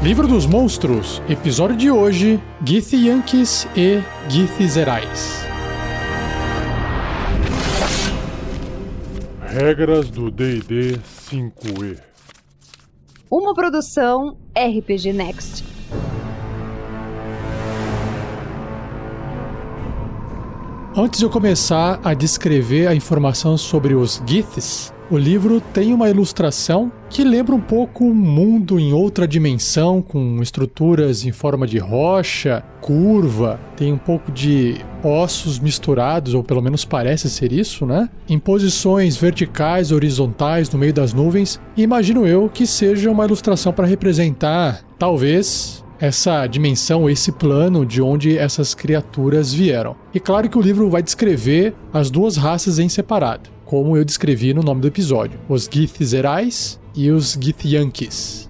Livro dos Monstros, episódio de hoje: Githyanks e Githzerais. Regras do D&D 5e. Uma produção RPG Next. Antes de eu começar a descrever a informação sobre os Giths, o livro tem uma ilustração que lembra um pouco um mundo em outra dimensão, com estruturas em forma de rocha, curva, tem um pouco de ossos misturados, ou pelo menos parece ser isso, né? Em posições verticais, horizontais, no meio das nuvens. E imagino eu que seja uma ilustração para representar, talvez, essa dimensão, esse plano de onde essas criaturas vieram. E claro que o livro vai descrever as duas raças em separado como eu descrevi no nome do episódio: os Githzerais e os Githyanks.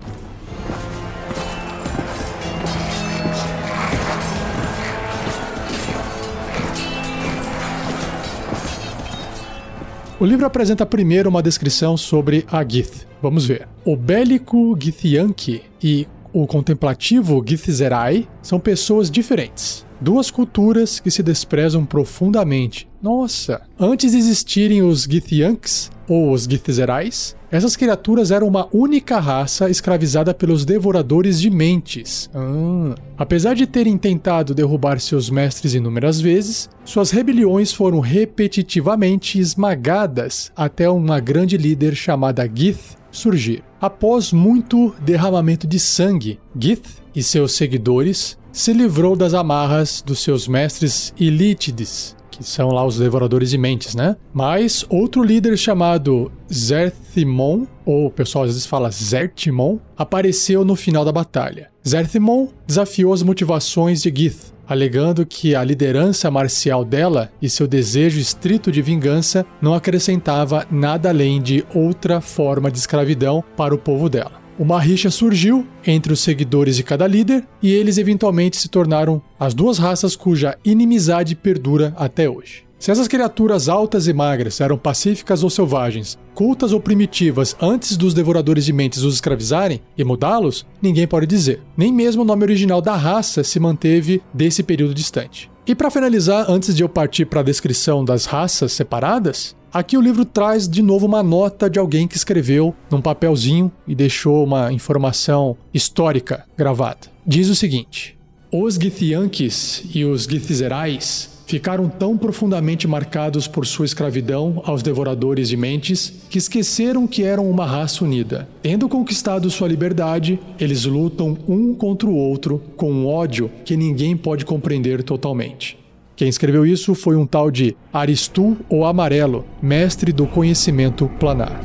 O livro apresenta primeiro uma descrição sobre a Gith. Vamos ver. O bélico Githyanki e o contemplativo Githzerai são pessoas diferentes. Duas culturas que se desprezam profundamente. Nossa! Antes de existirem os Githyanks, ou os Githzerais, essas criaturas eram uma única raça escravizada pelos devoradores de mentes. Ah. Apesar de terem tentado derrubar seus mestres inúmeras vezes, suas rebeliões foram repetitivamente esmagadas até uma grande líder chamada Gith surgir. Após muito derramamento de sangue, Gith e seus seguidores se livrou das amarras dos seus mestres Ilítides, que são lá os devoradores de mentes, né? Mas outro líder chamado Zerthimon, ou o pessoal às vezes fala Zertimon, apareceu no final da batalha. Zerthimon desafiou as motivações de Gith, alegando que a liderança marcial dela e seu desejo estrito de vingança não acrescentava nada além de outra forma de escravidão para o povo dela. Uma rixa surgiu entre os seguidores de cada líder e eles eventualmente se tornaram as duas raças cuja inimizade perdura até hoje. Se essas criaturas altas e magras eram pacíficas ou selvagens, cultas ou primitivas antes dos devoradores de mentes os escravizarem e mudá-los, ninguém pode dizer. Nem mesmo o nome original da raça se manteve desse período distante. E para finalizar, antes de eu partir para a descrição das raças separadas, Aqui o livro traz de novo uma nota de alguém que escreveu num papelzinho e deixou uma informação histórica gravada. Diz o seguinte: Os Githyanks e os Githzerais ficaram tão profundamente marcados por sua escravidão aos devoradores de mentes que esqueceram que eram uma raça unida. Tendo conquistado sua liberdade, eles lutam um contra o outro com um ódio que ninguém pode compreender totalmente. Quem escreveu isso foi um tal de Aristu ou Amarelo, mestre do conhecimento planar.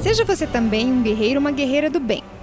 Seja você também um guerreiro ou uma guerreira do bem.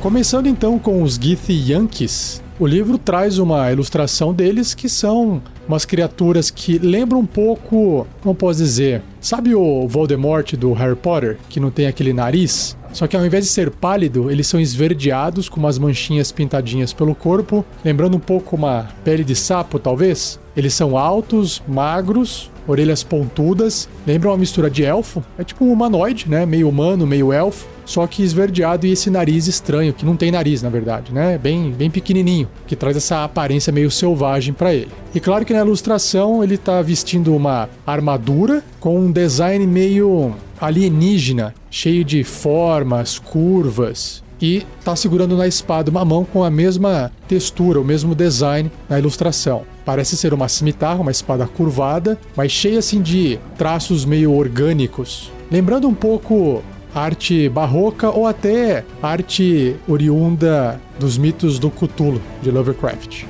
Começando então com os Githyanks, o livro traz uma ilustração deles que são umas criaturas que lembram um pouco, como posso dizer, sabe o Voldemort do Harry Potter, que não tem aquele nariz? Só que ao invés de ser pálido, eles são esverdeados com umas manchinhas pintadinhas pelo corpo, lembrando um pouco uma pele de sapo, talvez. Eles são altos, magros, orelhas pontudas, lembram uma mistura de elfo. É tipo um humanoide, né? Meio humano, meio elfo, só que esverdeado e esse nariz estranho, que não tem nariz, na verdade, né? Bem, bem pequenininho, que traz essa aparência meio selvagem para ele. E claro que na ilustração ele tá vestindo uma armadura com um design meio alienígena, cheio de formas, curvas, e está segurando na espada uma mão com a mesma textura, o mesmo design na ilustração. Parece ser uma cimitarra, uma espada curvada, mas cheia assim de traços meio orgânicos, lembrando um pouco arte barroca ou até arte oriunda dos mitos do Cthulhu de Lovecraft.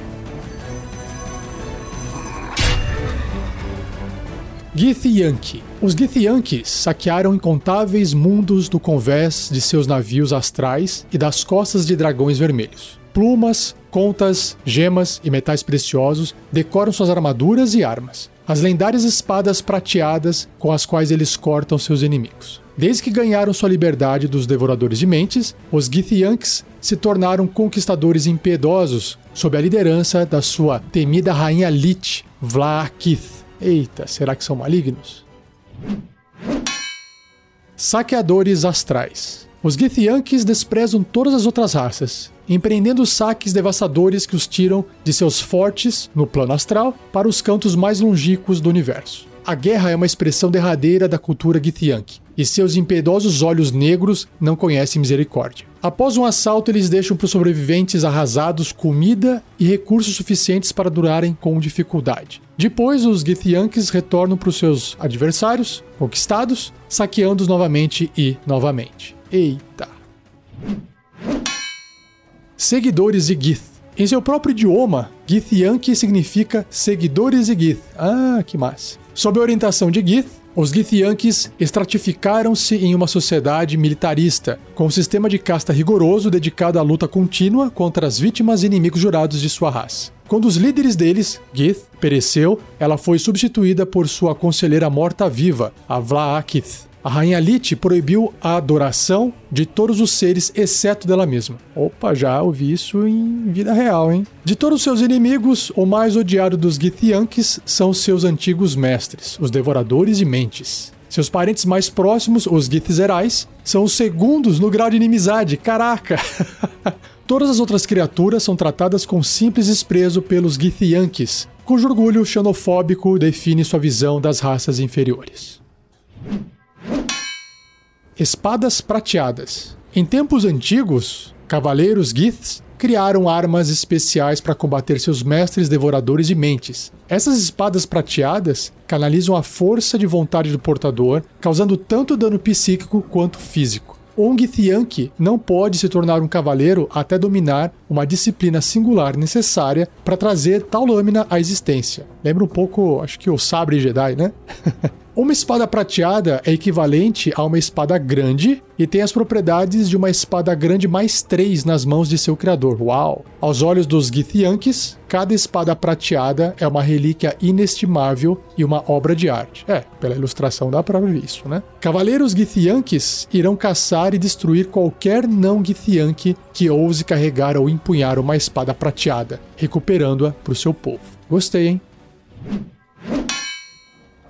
Githyanki. Os Githyankis saquearam incontáveis mundos do convés de seus navios astrais e das costas de dragões vermelhos. Plumas, contas, gemas e metais preciosos decoram suas armaduras e armas. as lendárias espadas prateadas com as quais eles cortam seus inimigos. Desde que ganharam sua liberdade dos devoradores de mentes, os Githyanks se tornaram conquistadores impiedosos sob a liderança da sua temida rainha Lich, Vlaakith. Eita, será que são malignos? Saqueadores astrais. Os Githyanks desprezam todas as outras raças, empreendendo saques devastadores que os tiram de seus fortes no plano astral para os cantos mais longínquos do universo. A guerra é uma expressão derradeira da cultura Githyank, e seus impiedosos olhos negros não conhecem misericórdia. Após um assalto, eles deixam para os sobreviventes arrasados comida e recursos suficientes para durarem com dificuldade. Depois, os Githyanks retornam para os seus adversários, conquistados, saqueando-os novamente e novamente. Eita! Seguidores de Gith. Em seu próprio idioma, Githyanki significa seguidores de Gith. Ah, que massa. Sob a orientação de Gith, os Githyanks estratificaram-se em uma sociedade militarista, com um sistema de casta rigoroso dedicado à luta contínua contra as vítimas e inimigos jurados de sua raça. Quando os líderes deles, Gith, pereceu, ela foi substituída por sua conselheira morta-viva, a Vlaakith. A rainha Lit proibiu a adoração de todos os seres, exceto dela mesma. Opa, já ouvi isso em vida real, hein? De todos seus inimigos, o mais odiado dos Githyanks são seus antigos mestres, os Devoradores de Mentes. Seus parentes mais próximos, os Githzerais, são os segundos no grau de inimizade. Caraca! Todas as outras criaturas são tratadas com simples desprezo pelos Githyanks, cujo orgulho xenofóbico define sua visão das raças inferiores. Espadas prateadas. Em tempos antigos, cavaleiros Giths criaram armas especiais para combater seus mestres devoradores de mentes. Essas espadas prateadas canalizam a força de vontade do portador, causando tanto dano psíquico quanto físico. Um Githyanki não pode se tornar um cavaleiro até dominar uma disciplina singular necessária para trazer tal lâmina à existência. Lembra um pouco, acho que o sabre Jedi, né? Uma espada prateada é equivalente a uma espada grande e tem as propriedades de uma espada grande mais 3 nas mãos de seu criador. Uau! Aos olhos dos Githyanks, cada espada prateada é uma relíquia inestimável e uma obra de arte. É, pela ilustração dá pra ver isso, né? Cavaleiros Githyanks irão caçar e destruir qualquer não Githyank que ouse carregar ou empunhar uma espada prateada, recuperando-a para o seu povo. Gostei, hein?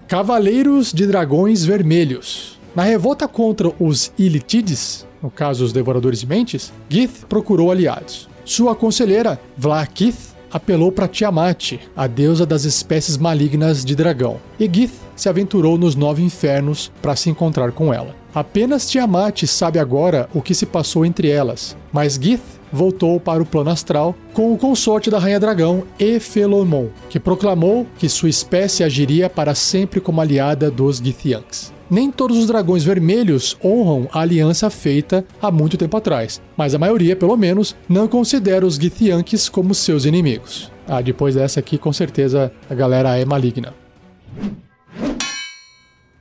Cavaleiros de Dragões Vermelhos. Na revolta contra os Ilitides, no caso os Devoradores de Mentes, Gith procurou aliados. Sua conselheira, Vlaakith, apelou para Tiamat, a deusa das espécies malignas de dragão, e Gith se aventurou nos nove infernos para se encontrar com ela. Apenas Tiamat sabe agora o que se passou entre elas, mas Gith voltou para o plano astral com o consorte da Rainha Dragão, Efelomon, que proclamou que sua espécie agiria para sempre como aliada dos Githyanks. Nem todos os dragões vermelhos honram a aliança feita há muito tempo atrás, mas a maioria, pelo menos, não considera os Githyanks como seus inimigos. Ah, depois dessa aqui, com certeza a galera é maligna.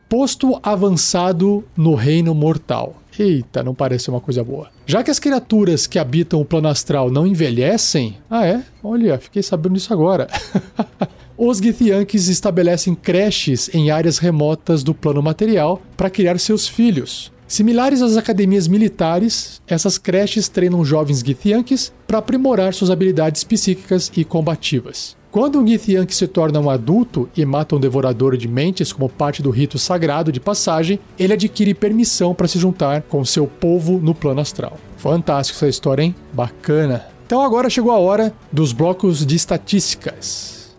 Posto avançado no reino mortal. Eita, não parece uma coisa boa. Já que as criaturas que habitam o plano astral não envelhecem. Ah, é? Olha, fiquei sabendo disso agora. Os Githyanks estabelecem creches em áreas remotas do plano material para criar seus filhos. Similares às academias militares, essas creches treinam jovens Githyanks para aprimorar suas habilidades psíquicas e combativas. Quando um Githyank se torna um adulto e mata um devorador de mentes como parte do rito sagrado de passagem, ele adquire permissão para se juntar com seu povo no plano astral. Fantástico essa história, hein? Bacana. Então agora chegou a hora dos blocos de estatísticas.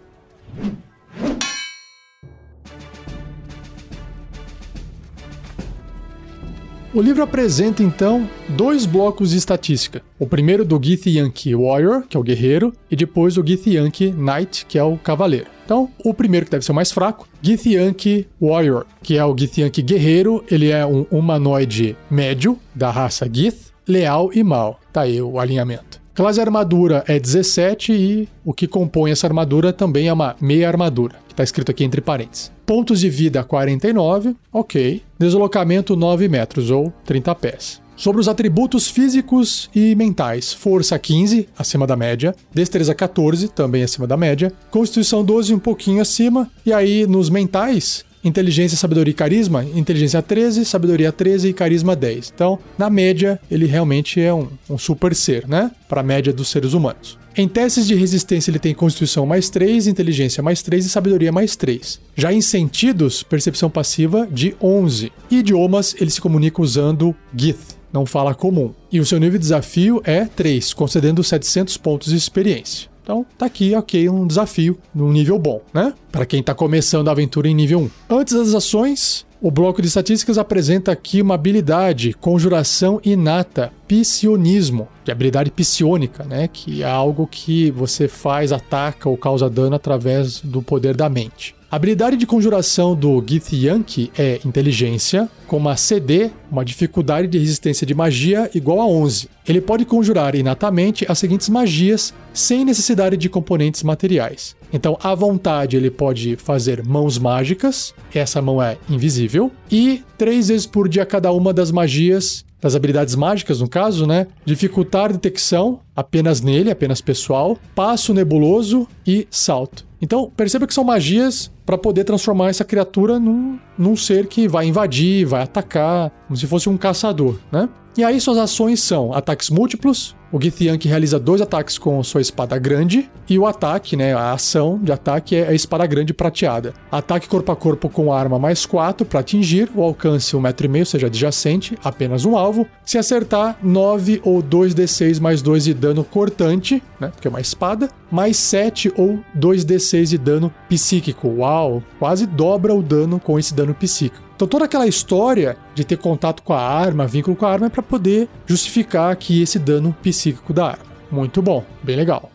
O livro apresenta então dois blocos de estatística. O primeiro do Githyanki Warrior, que é o guerreiro, e depois o Githyanki Knight, que é o cavaleiro. Então, o primeiro que deve ser o mais fraco, Githyanki Warrior, que é o Githyanki guerreiro, ele é um humanoide médio da raça Gith, leal e mal. Tá aí o alinhamento. Classe armadura é 17 e o que compõe essa armadura também é uma meia armadura, está escrito aqui entre parênteses. Pontos de vida 49, ok. Deslocamento 9 metros ou 30 pés. Sobre os atributos físicos e mentais: força 15, acima da média, destreza 14, também acima da média, constituição 12, um pouquinho acima, e aí nos mentais, inteligência, sabedoria e carisma, inteligência 13, sabedoria 13 e carisma 10. Então, na média, ele realmente é um, um super ser, né? Para a média dos seres humanos. Em testes de resistência, ele tem constituição mais 3, inteligência mais 3 e sabedoria mais 3. Já em sentidos, percepção passiva de 11. E idiomas, ele se comunica usando Gith, não fala comum. E o seu nível de desafio é 3, concedendo 700 pontos de experiência. Então, tá aqui, ok, um desafio num nível bom, né? Para quem tá começando a aventura em nível 1. Antes das ações, o bloco de estatísticas apresenta aqui uma habilidade, conjuração inata, psionismo, de habilidade psionica, né? Que é algo que você faz, ataca ou causa dano através do poder da mente. A habilidade de conjuração do Githyanki é inteligência, com uma CD, uma dificuldade de resistência de magia igual a 11. Ele pode conjurar inatamente as seguintes magias sem necessidade de componentes materiais. Então, à vontade, ele pode fazer mãos mágicas, essa mão é invisível, e três vezes por dia cada uma das magias das habilidades mágicas, no caso, né? Dificultar detecção, apenas nele, apenas pessoal, passo nebuloso e salto. Então, perceba que são magias para poder transformar essa criatura num, num ser que vai invadir, vai atacar, como se fosse um caçador, né? E aí suas ações são ataques múltiplos, o Githyank realiza dois ataques com sua espada grande e o ataque, né, a ação de ataque é a espada grande prateada. Ataque corpo a corpo com arma mais 4 para atingir, o alcance 1,5m, ou seja, adjacente, apenas um alvo. Se acertar, 9 ou 2d6 mais 2 de dano cortante, né, porque é uma espada, mais 7 ou 2d6 de dano psíquico. Uau, quase dobra o dano com esse dano psíquico. Então toda aquela história de ter contato com a arma, vínculo com a arma, é para poder justificar aqui esse dano psíquico da arma. Muito bom, bem legal.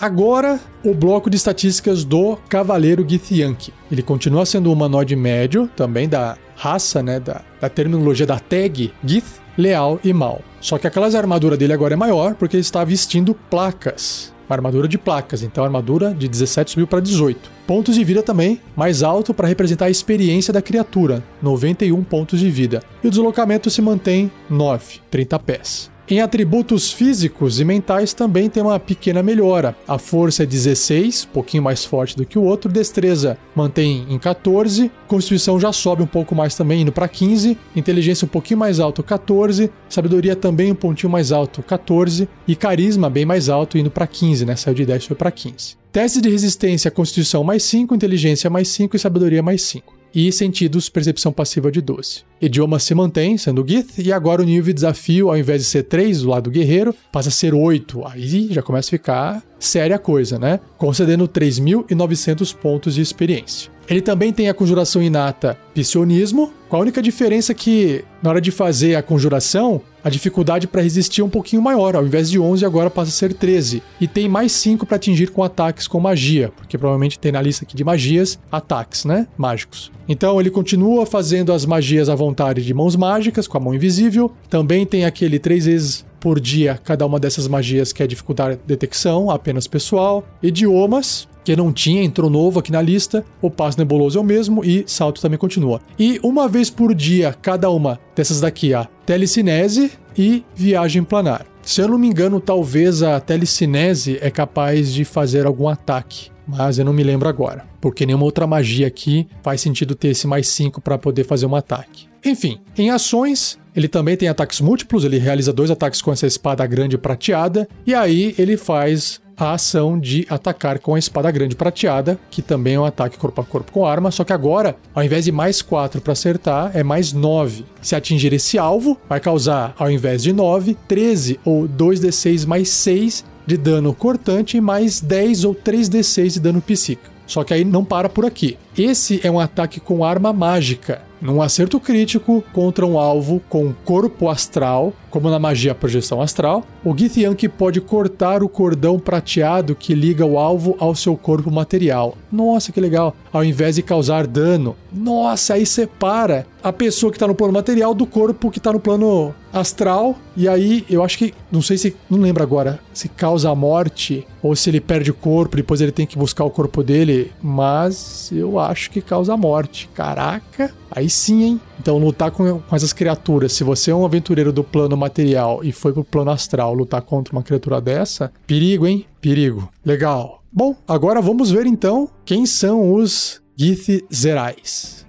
Agora, o bloco de estatísticas do Cavaleiro Githyanki. Ele continua sendo um humanoide médio, também da raça, né, da, da terminologia da tag Gith, leal e mal. Só que a classe armadura dele agora é maior porque ele está vestindo placas armadura de placas, então armadura de 17 subiu para 18. Pontos de vida também, mais alto para representar a experiência da criatura, 91 pontos de vida. E o deslocamento se mantém 9, 30 pés. Em atributos físicos e mentais também tem uma pequena melhora. A força é 16, um pouquinho mais forte do que o outro, destreza mantém em 14, constituição já sobe um pouco mais também, indo para 15, inteligência um pouquinho mais alto, 14, sabedoria também um pontinho mais alto, 14, e carisma bem mais alto, indo para 15, né? Saiu de 10 foi para 15. Teste de resistência, constituição mais 5, inteligência mais 5 e sabedoria mais 5 e sentidos percepção passiva de 12. Idioma se mantém, sendo Gith, e agora o nível de desafio, ao invés de ser 3 do lado guerreiro, passa a ser 8. Aí já começa a ficar séria a coisa, né? Concedendo 3.900 pontos de experiência. Ele também tem a conjuração inata Psionismo, com a única diferença que, na hora de fazer a conjuração, a dificuldade para resistir é um pouquinho maior. Ao invés de 11, agora passa a ser 13. E tem mais 5 para atingir com ataques com magia, porque provavelmente tem na lista aqui de magias ataques, né? Mágicos. Então ele continua fazendo as magias à vontade de mãos mágicas, com a mão invisível. Também tem aquele 3 vezes por dia cada uma dessas magias que é dificuldade de detecção, apenas pessoal. Idiomas, que não tinha, entrou novo aqui na lista. O passo nebuloso é o mesmo e salto também continua. E uma vez por dia, cada uma dessas daqui, a telecinese e viagem planar. Se eu não me engano, talvez a telecinese é capaz de fazer algum ataque, mas eu não me lembro agora, porque nenhuma outra magia aqui faz sentido ter esse mais 5 para poder fazer um ataque. Enfim, em ações, ele também tem ataques múltiplos, ele realiza dois ataques com essa espada grande prateada, e aí ele faz a ação de atacar com a espada grande prateada, que também é um ataque corpo a corpo com arma, só que agora, ao invés de mais 4 para acertar, é mais 9. Se atingir esse alvo, vai causar, ao invés de 9, 13 ou 2d6 mais 6 de dano cortante mais 10 ou 3d6 de dano psíquico. Só que aí não para por aqui. Esse é um ataque com arma mágica. Num acerto crítico contra um alvo com corpo astral, Como na magia projeção astral, o Githyanki pode cortar o cordão prateado que liga o alvo ao seu corpo material. Nossa, que legal! Ao invés de causar dano. Nossa, aí separa a pessoa que está no plano material do corpo que está no plano astral. E aí, eu acho que, não sei se, não lembro agora, se causa a morte ou se ele perde o corpo, depois ele tem que buscar o corpo dele. Mas eu acho que causa a morte. Caraca, aí sim, hein? Então, lutar com, com essas criaturas, se você é um aventureiro do plano material e foi pro plano astral lutar contra uma criatura dessa, perigo, hein? Perigo. Legal. Bom, agora vamos ver então quem são os Gith Zerais.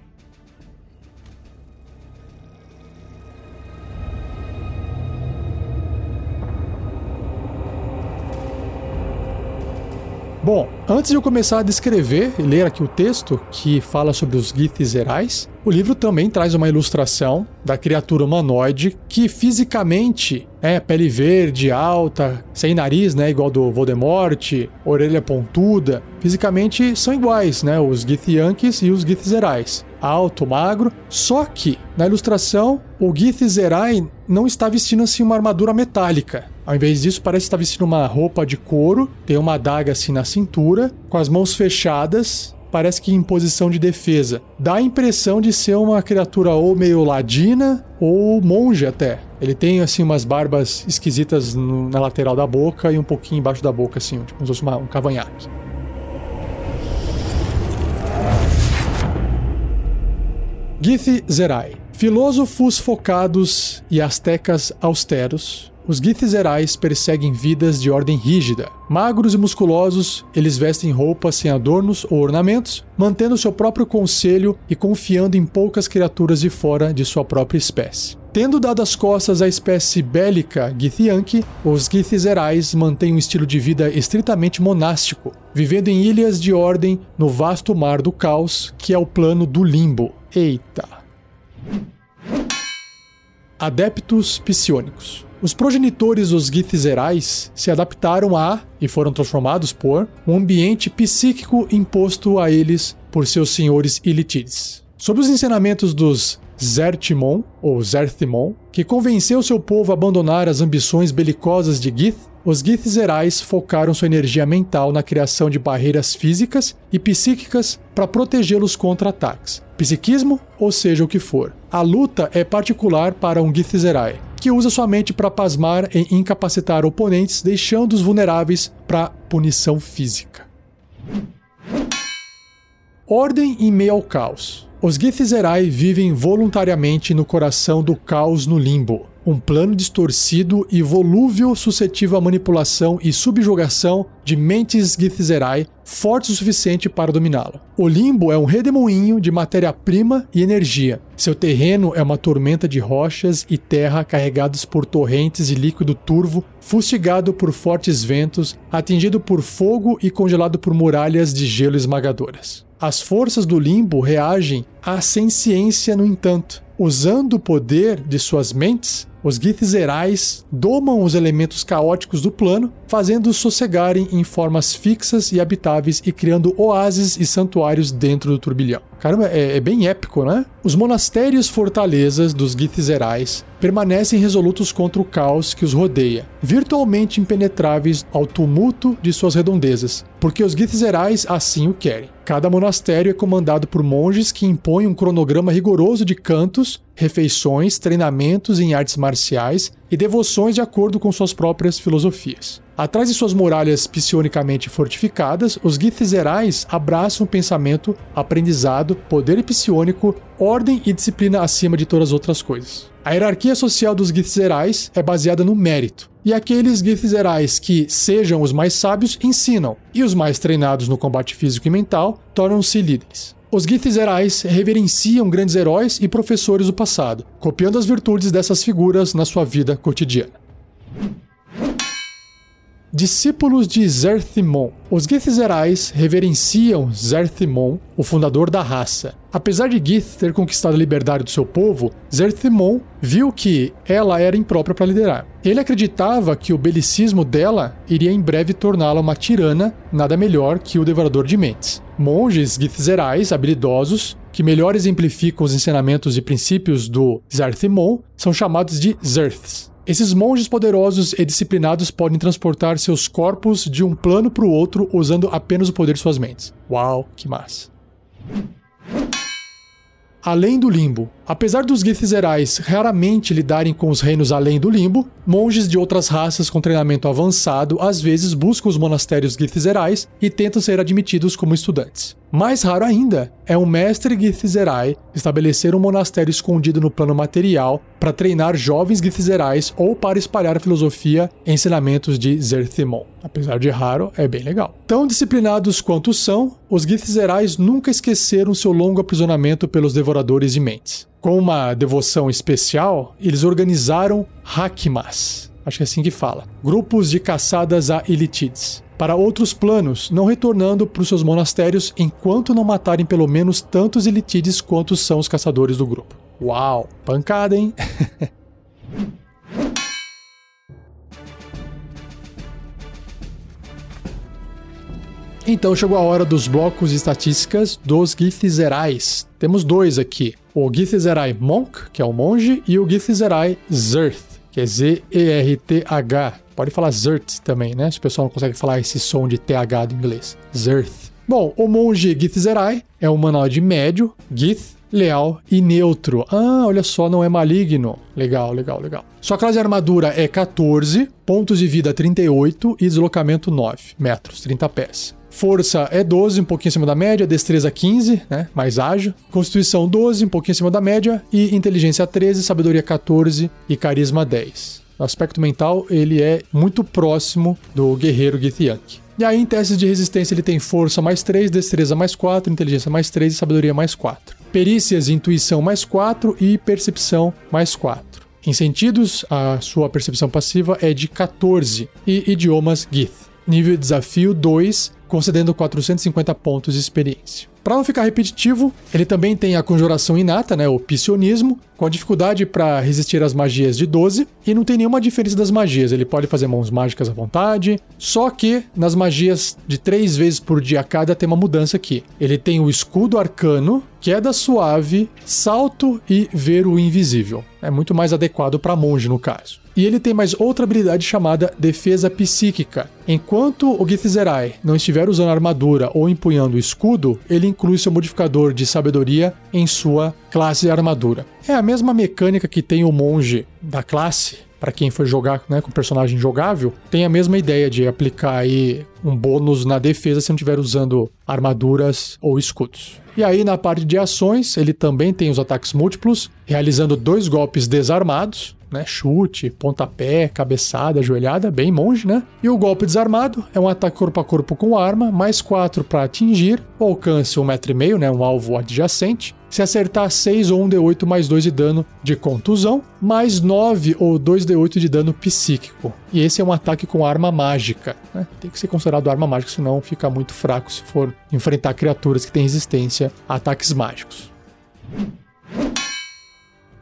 Bom, antes de eu começar a descrever e ler aqui o texto que fala sobre os Giths Zerais, o livro também traz uma ilustração da criatura humanoide que fisicamente é pele verde, alta, sem nariz, né, igual do Voldemort, orelha pontuda. Fisicamente são iguais, né, os Githyanks e os Githzerais. Alto, magro, só que na ilustração o Githzerai não está vestindo assim uma armadura metálica. Ao invés disso, parece estar vestindo uma roupa de couro, tem uma adaga assim na cintura, com as mãos fechadas, parece que em posição de defesa. Dá a impressão de ser uma criatura ou meio ladina ou monge até. Ele tem assim umas barbas esquisitas no, na lateral da boca e um pouquinho embaixo da boca, assim, tipo como se fosse uma, um cavanhaque. Gith Zerai. Filósofos focados e astecas austeros, os Githzerais perseguem vidas de ordem rígida. Magros e musculosos, eles vestem roupas sem adornos ou ornamentos, mantendo seu próprio conselho e confiando em poucas criaturas de fora de sua própria espécie. Tendo dado as costas à espécie bélica Githyanki, os Githzerais mantêm um estilo de vida estritamente monástico, vivendo em ilhas de ordem no vasto mar do caos, que é o plano do limbo. Eita! Adeptos psionicos. Os progenitores dos Githzerais se adaptaram a, e foram transformados por, um ambiente psíquico imposto a eles por seus senhores Ilitides. Sob os ensinamentos dos Zertimon, ou Zerthimon, que convenceu seu povo a abandonar as ambições belicosas de Gith, os Githzerais focaram sua energia mental na criação de barreiras físicas e psíquicas para protegê-los contra ataques. Psiquismo, ou seja o que for. A luta é particular para um Githzerai, que usa sua mente para pasmar e incapacitar oponentes, deixando-os vulneráveis para punição física. Ordem em meio ao caos. Os Githzerai vivem voluntariamente no coração do caos no limbo, um plano distorcido e volúvel suscetível à manipulação e subjugação de mentes Githzerai fortes o suficiente para dominá-lo. O limbo é um redemoinho de matéria-prima e energia. Seu terreno é uma tormenta de rochas e terra carregados por torrentes de líquido turvo, fustigado por fortes ventos, atingido por fogo e congelado por muralhas de gelo esmagadoras. As forças do limbo reagem à ciência, no entanto. Usando o poder de suas mentes, os Githzerais domam os elementos caóticos do plano, fazendo-os sossegarem em formas fixas e habitáveis e criando oásis e santuários dentro do turbilhão. Caramba, é, é bem épico, né? Os monastérios fortalezas dos Githzerais permanecem resolutos contra o caos que os rodeia, virtualmente impenetráveis ao tumulto de suas redondezas, porque os Githzerais assim o querem. Cada monastério é comandado por monges que impõem um cronograma rigoroso de cantos, refeições, treinamentos em artes marciais e devoções de acordo com suas próprias filosofias. Atrás de suas muralhas psionicamente fortificadas, os Githzerais abraçam o pensamento, aprendizado, poder psionico, ordem e disciplina acima de todas as outras coisas. A hierarquia social dos Githzerais é baseada no mérito, e aqueles Githzerais que sejam os mais sábios ensinam, e os mais treinados no combate físico e mental tornam-se líderes. Os Githzerais reverenciam grandes heróis e professores do passado, copiando as virtudes dessas figuras na sua vida cotidiana. Discípulos de Zerthimon. Os Githzerais reverenciam Zerthimon, o fundador da raça. Apesar de Gith ter conquistado a liberdade do seu povo, Zerthimon viu que ela era imprópria para liderar. Ele acreditava que o belicismo dela iria em breve torná-la uma tirana, nada melhor que o devorador de mentes. Monges Githzerais habilidosos, que melhor exemplificam os ensinamentos e princípios do Zerthimon, são chamados de Zerths. Esses monges poderosos e disciplinados podem transportar seus corpos de um plano para o outro usando apenas o poder de suas mentes. Uau, que massa! Além do limbo. Apesar dos Githzerais raramente lidarem com os reinos além do limbo, monges de outras raças com treinamento avançado às vezes buscam os monastérios Githzerais e tentam ser admitidos como estudantes. Mais raro ainda é um mestre Githzerai estabelecer um monastério escondido no plano material para treinar jovens Githzerais ou para espalhar filosofia e ensinamentos de Zerthimon. Apesar de raro, é bem legal. Tão disciplinados quanto são, os Githzerais nunca esqueceram seu longo aprisionamento pelos devoradores de mentes. Com uma devoção especial, eles organizaram Hakmas, acho que é assim que fala, grupos de caçadas a Elitides para outros planos, não retornando para os seus monastérios enquanto não matarem pelo menos tantos elitides quanto são os caçadores do grupo. Uau, pancada, hein? Então chegou a hora dos blocos de estatísticas dos Githzerais. Temos dois aqui: o Githzerai Monk, que é o monge, e o Githzerai Zerth, que é Z-E-R-T-H. Pode falar Zerth também, né? Se o pessoal não consegue falar esse som de TH do inglês. Zerth. Bom, o monge Githzerai é um humanoide médio, Gith, leal e neutro. Ah, olha só, não é maligno. Legal, legal, legal. Sua classe de armadura é 14, pontos de vida 38 e deslocamento 9 metros, 30 pés. Força é 12, um pouquinho acima da média. Destreza 15, né? Mais ágil. Constituição 12, um pouquinho acima da média. E inteligência 13, sabedoria 14 e carisma 10. No aspecto mental, ele é muito próximo do guerreiro Githyank. E aí, em testes de resistência, ele tem força mais 3, destreza mais 4, inteligência mais 3 e sabedoria mais 4. Perícias, intuição mais 4 e percepção mais 4. Em sentidos, a sua percepção passiva é de 14 e idiomas Gith. Nível de desafio 2, concedendo 450 pontos de experiência. Para não ficar repetitivo, ele também tem a conjuração inata, né, o piscionismo, com a dificuldade para resistir às magias de 12, e não tem nenhuma diferença das magias. Ele pode fazer mãos mágicas à vontade, só que nas magias de 3 vezes por dia cada tem uma mudança aqui. Ele tem o escudo arcano, queda suave, salto e ver o invisível. É muito mais adequado para monge no caso. E ele tem mais outra habilidade chamada Defesa Psíquica. Enquanto o Githzerai não estiver usando armadura ou empunhando o escudo, ele inclui seu modificador de sabedoria em sua classe armadura. É a mesma mecânica que tem o monge da classe, para quem for jogar né, com personagem jogável, tem a mesma ideia de aplicar aí um bônus na defesa se não estiver usando armaduras ou escudos. E aí, na parte de ações, ele também tem os ataques múltiplos, realizando dois golpes desarmados, né? Chute, pontapé, cabeçada, joelhada, bem monge, né? E o golpe desarmado é um ataque corpo a corpo com arma, mais 4 para atingir, o alcance 1,5m, né? Um alvo adjacente. Se acertar 6 ou 1d8 mais 2 de dano de contusão, mais 9 ou 2d8 de dano psíquico. E esse é um ataque com arma mágica. Né? Tem que ser considerado arma mágica, senão fica muito fraco se for enfrentar criaturas que têm resistência a ataques mágicos.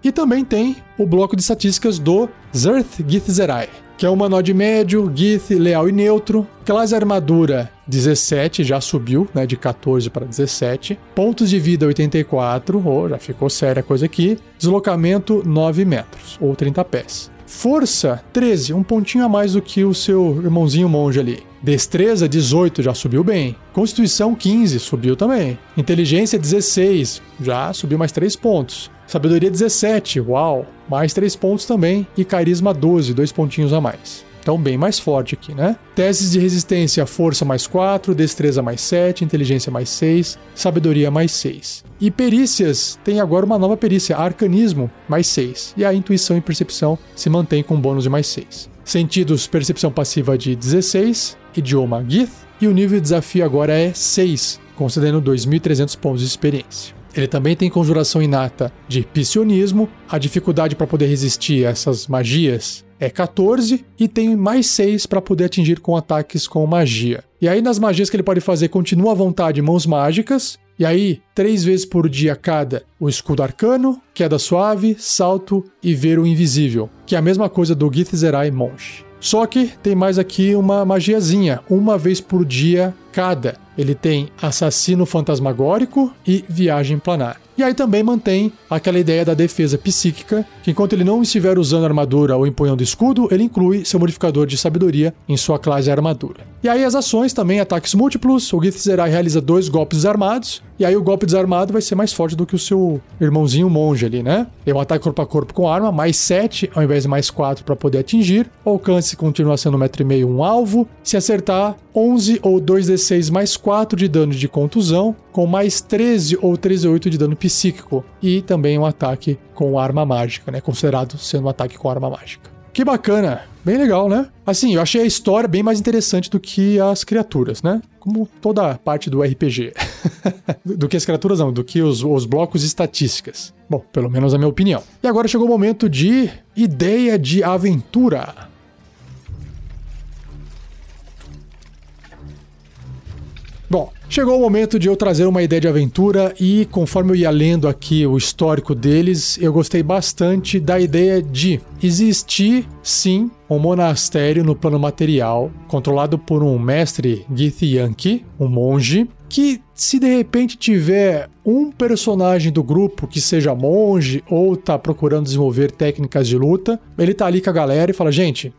E também tem o bloco de estatísticas do Zerth Githzerai, que é um humanoide médio, Gith, leal e neutro. Classe armadura 17, já subiu, né, de 14 para 17. Pontos de vida 84, oh, já ficou séria a coisa aqui. Deslocamento 9 metros, ou 30 pés. Força 13, um pontinho a mais do que o seu irmãozinho monge ali. Destreza 18, já subiu bem. Constituição 15, subiu também. Inteligência 16, já subiu mais 3 pontos. Sabedoria 17, uau, mais 3 pontos também. E Carisma 12, 2 pontinhos a mais. Então, bem mais forte aqui, né? Testes de resistência: força mais 4, destreza mais 7, inteligência mais 6, sabedoria mais 6. E perícias: tem agora uma nova perícia, arcanismo mais 6. E a intuição e percepção se mantém com bônus de mais 6. Sentidos: percepção passiva de 16, idioma Gith. E o nível de desafio agora é 6, concedendo 2.300 pontos de experiência. Ele também tem conjuração inata de piscionismo, a dificuldade para poder resistir a essas magias é 14 e tem mais 6 para poder atingir com ataques com magia. E aí nas magias que ele pode fazer continua à vontade mãos mágicas, e aí três vezes por dia cada o escudo arcano, queda suave, salto e ver o invisível, que é a mesma coisa do Githzerai Monge. Só que tem mais aqui uma magiazinha, uma vez por dia cada. Ele tem assassino fantasmagórico e viagem planar. E aí também mantém aquela ideia da defesa psíquica, que enquanto ele não estiver usando armadura ou empunhando escudo, ele inclui seu modificador de sabedoria em sua classe armadura. E aí as ações também, ataques múltiplos, o Gith Zerai realiza dois golpes desarmados, e aí o golpe desarmado vai ser mais forte do que o seu irmãozinho monge ali, né? É um ataque corpo a corpo com arma, mais 7 ao invés de mais 4 para poder atingir. O alcance continua sendo 1,5m um alvo. Se acertar, 11 ou 2d6 mais 4 de dano de contusão, com mais 13 ou 13,8 de dano psíquico. E também um ataque com arma mágica, né? Considerado sendo um ataque com arma mágica. Que bacana, bem legal, né? Assim, eu achei a história bem mais interessante do que as criaturas, né? Como toda parte do RPG. do que as criaturas não, do que os, os blocos estatísticas. Bom, pelo menos a minha opinião. E agora chegou o momento de ideia de aventura. Chegou o momento de eu trazer uma ideia de aventura e conforme eu ia lendo aqui o histórico deles, eu gostei bastante da ideia de existir sim um monastério no plano material, controlado por um mestre Githyanki, um monge, que se de repente tiver um personagem do grupo que seja monge ou tá procurando desenvolver técnicas de luta, ele tá ali com a galera e fala: gente,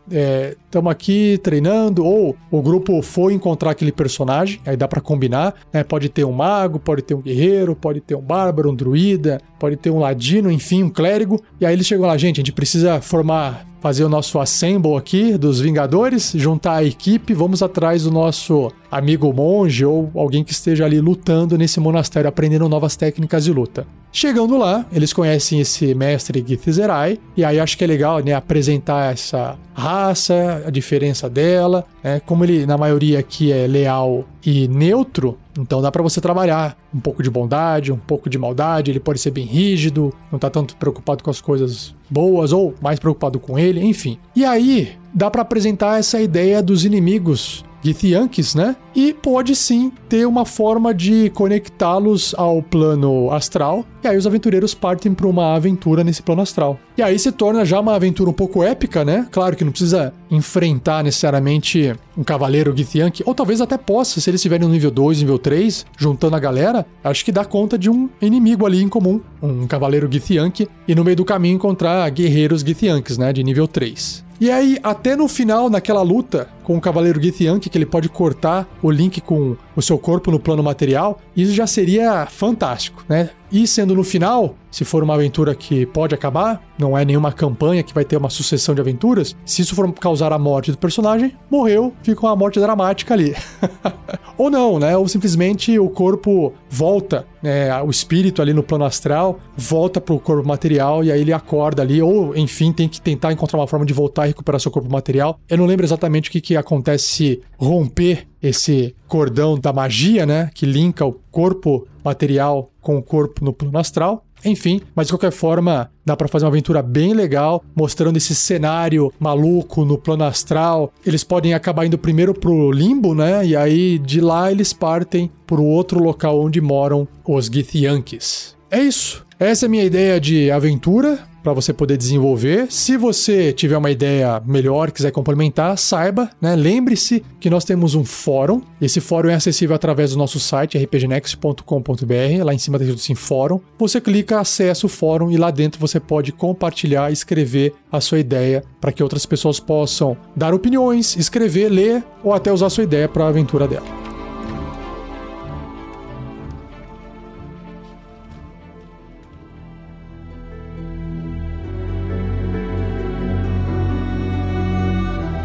estamos é, aqui treinando, ou o grupo foi encontrar aquele personagem, aí dá para combinar, né? Pode ter um mago, pode ter um guerreiro, pode ter um bárbaro, um druida, pode ter um ladino, enfim, um clérigo, e aí eles chegam lá, gente, a gente precisa formar fazer o nosso assemble aqui dos Vingadores, juntar a equipe, vamos atrás do nosso amigo monge ou alguém que esteja ali lutando nesse monastério, aprendendo novas técnicas de luta. Chegando lá, eles conhecem esse mestre Githzerai, e aí acho que é legal né, apresentar essa raça, a diferença dela, né, como ele na maioria aqui é leal e neutro, então dá para você trabalhar um pouco de bondade, um pouco de maldade, ele pode ser bem rígido, não tá tanto preocupado com as coisas boas ou mais preocupado com ele, enfim. E aí dá para apresentar essa ideia dos inimigos Githyanks, né? E pode sim ter uma forma de conectá-los ao plano astral. E aí os aventureiros partem para uma aventura nesse plano astral. E aí se torna já uma aventura um pouco épica, né? Claro que não precisa enfrentar necessariamente um cavaleiro Githyank, ou talvez até possa, se eles estiverem no nível 2, nível 3, juntando a galera, acho que dá conta de um inimigo ali em comum, um cavaleiro Githyank, e no meio do caminho encontrar guerreiros Githyanks, né? De nível 3. E aí, até no final, naquela luta com o Cavaleiro Githyank, que ele pode cortar o link com o seu corpo no plano material, isso já seria fantástico, né? E sendo no final, se for uma aventura que pode acabar, não é nenhuma campanha que vai ter uma sucessão de aventuras, se isso for causar a morte do personagem, morreu, fica uma morte dramática ali. Ou não, né? Ou simplesmente o corpo volta, né? o espírito ali no plano astral volta pro corpo material e aí ele acorda ali, ou enfim, tem que tentar encontrar uma forma de voltar e recuperar seu corpo material. Eu não lembro exatamente o que, que acontece se romper esse cordão da magia, né? Que linka o corpo material com o corpo no plano astral. Enfim, mas de qualquer forma, dá para fazer uma aventura bem legal, mostrando esse cenário maluco no plano astral. Eles podem acabar indo primeiro pro limbo, né? E aí de lá eles partem pro outro local onde moram os Githyanks. É isso. Essa é a minha ideia de aventura para você poder desenvolver. Se você tiver uma ideia melhor, quiser complementar, saiba, né? Lembre-se que nós temos um fórum. Esse fórum é acessível através do nosso site rpgnext.com.br. Lá em cima tem tudo assim fórum. Você clica, acessa o fórum e lá dentro você pode compartilhar, escrever a sua ideia para que outras pessoas possam dar opiniões, escrever, ler ou até usar a sua ideia para a aventura dela.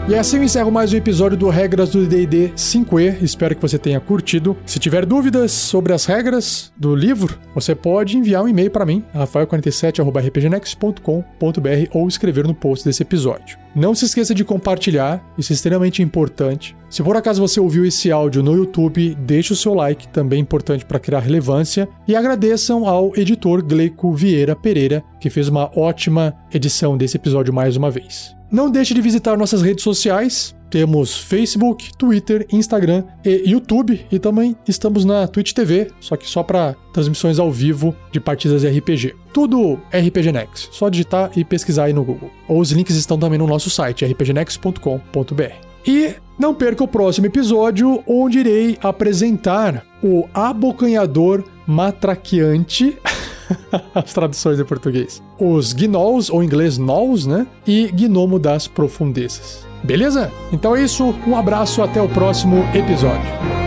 E assim eu encerro mais um episódio do Regras do D&D 5e. Espero que você tenha curtido. Se tiver dúvidas sobre as regras do livro, você pode enviar um e-mail para mim, rafael47@rpgnext.com.br ou escrever no post desse episódio. Não se esqueça de compartilhar, isso é extremamente importante. Se por acaso você ouviu esse áudio no YouTube, deixe o seu like, também importante para criar relevância. E agradeçam ao editor Gleico Vieira Pereira, que fez uma ótima edição desse episódio mais uma vez. Não deixe de visitar nossas redes sociais. Temos Facebook, Twitter, Instagram e YouTube. E também estamos na Twitch TV, só que só para transmissões ao vivo de partidas de RPG. Tudo RPG Next. Só digitar e pesquisar aí no Google. Ou os links estão também no nosso site, rpgnext.com.br. E não perca o próximo episódio, onde irei apresentar o abocanhador matraqueante. as traduções em português. Os gnolls, ou em inglês gnolls, né? E gnomo das profundezas. Beleza? Então é isso, um abraço, até o próximo episódio.